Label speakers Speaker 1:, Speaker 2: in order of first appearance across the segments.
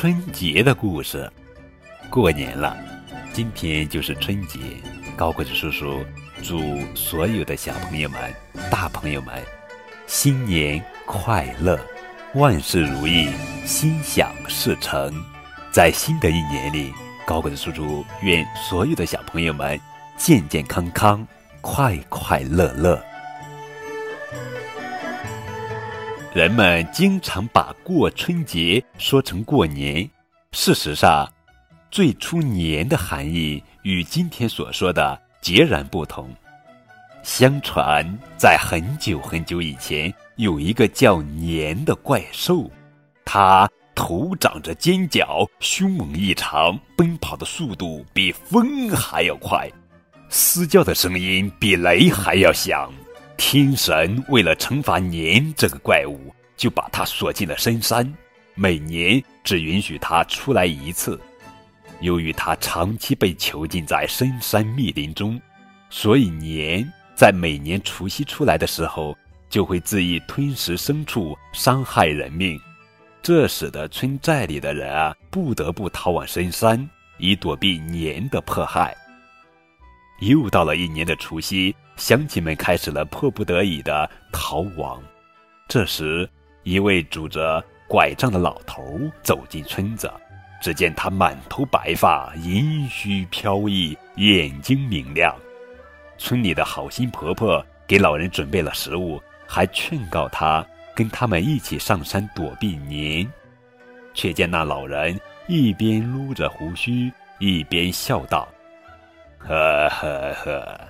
Speaker 1: 春节的故事。过年了，今天就是春节。高个子叔叔祝所有的小朋友们、大朋友们新年快乐，万事如意，心想事成。在新的一年里，高个子叔叔愿所有的小朋友们健健康康、快快乐乐。人们经常把过春节说成过年，事实上，最初“年”的含义与今天所说的截然不同。相传，在很久很久以前，有一个叫年的怪兽，它头长着尖角，凶猛异常，奔跑的速度比风还要快，嘶叫的声音比雷还要响。天神为了惩罚年这个怪物，就把他锁进了深山，每年只允许他出来一次。由于他长期被囚禁在深山密林中，所以年在每年除夕出来的时候，就会恣意吞食牲畜，伤害人命。这使得村寨里的人啊，不得不逃往深山，以躲避年的迫害。又到了一年的除夕，乡亲们开始了迫不得已的逃亡。这时，一位拄着拐杖的老头走进村子，只见他满头白发，银须飘逸，眼睛明亮。村里的好心婆婆给老人准备了食物，还劝告他跟他们一起上山躲避年。却见那老人一边撸着胡须，一边笑道。呵呵呵，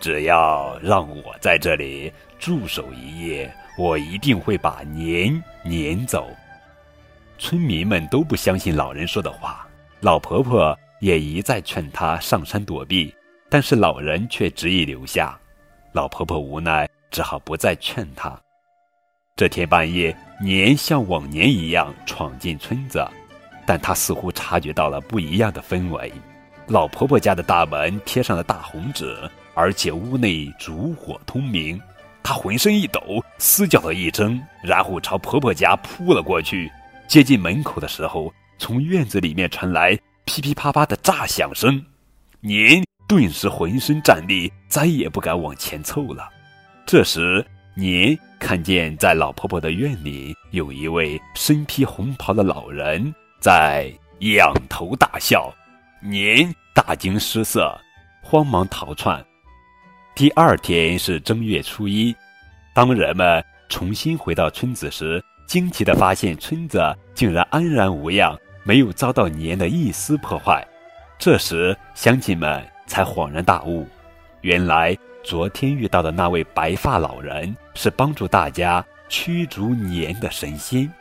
Speaker 1: 只要让我在这里驻守一夜，我一定会把年撵走。村民们都不相信老人说的话，老婆婆也一再劝他上山躲避，但是老人却执意留下。老婆婆无奈，只好不再劝他。这天半夜，年像往年一样闯进村子，但他似乎察觉到了不一样的氛围。老婆婆家的大门贴上了大红纸，而且屋内烛火通明。她浑身一抖，嘶叫了一声，然后朝婆婆家扑了过去。接近门口的时候，从院子里面传来噼噼啪啪的炸响声。年顿时浑身战栗，再也不敢往前凑了。这时，年看见在老婆婆的院里有一位身披红袍的老人在仰头大笑。年大惊失色，慌忙逃窜。第二天是正月初一，当人们重新回到村子时，惊奇地发现村子竟然安然无恙，没有遭到年的一丝破坏。这时，乡亲们才恍然大悟，原来昨天遇到的那位白发老人是帮助大家驱逐年的神仙。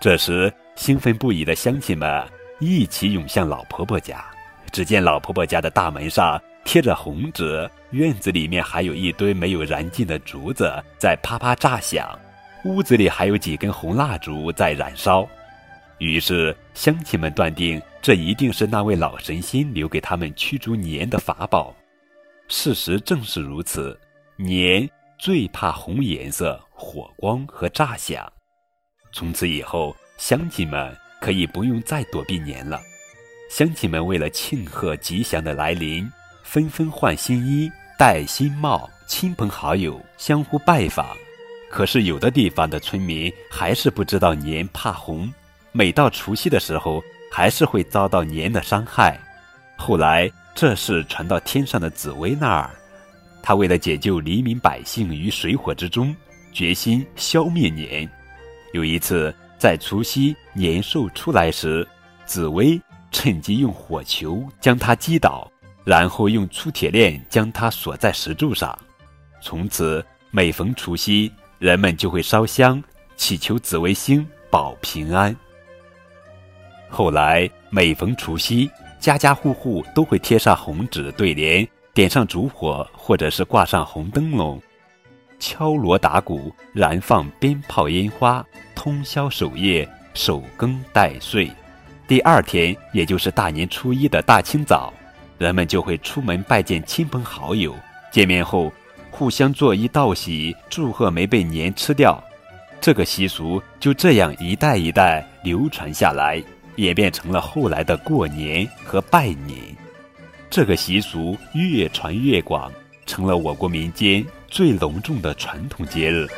Speaker 1: 这时，兴奋不已的乡亲们。一起涌向老婆婆家，只见老婆婆家的大门上贴着红纸，院子里面还有一堆没有燃尽的竹子在啪啪炸响，屋子里还有几根红蜡烛在燃烧。于是乡亲们断定，这一定是那位老神仙留给他们驱逐年的法宝。事实正是如此，年最怕红颜色、火光和炸响。从此以后，乡亲们。可以不用再躲避年了，乡亲们为了庆贺吉祥的来临，纷纷换新衣、戴新帽，亲朋好友相互拜访。可是有的地方的村民还是不知道年怕红，每到除夕的时候，还是会遭到年的伤害。后来这事传到天上的紫薇那儿，他为了解救黎民百姓于水火之中，决心消灭年。有一次。在除夕年兽出来时，紫薇趁机用火球将它击倒，然后用粗铁链将它锁在石柱上。从此，每逢除夕，人们就会烧香祈求紫微星保平安。后来，每逢除夕，家家户户都会贴上红纸对联，点上烛火，或者是挂上红灯笼。敲锣打鼓，燃放鞭炮烟花，通宵守夜，守更待岁。第二天，也就是大年初一的大清早，人们就会出门拜见亲朋好友。见面后，互相作揖道喜，祝贺没被年吃掉。这个习俗就这样一代一代流传下来，演变成了后来的过年和拜年。这个习俗越传越广，成了我国民间最隆重的传统节日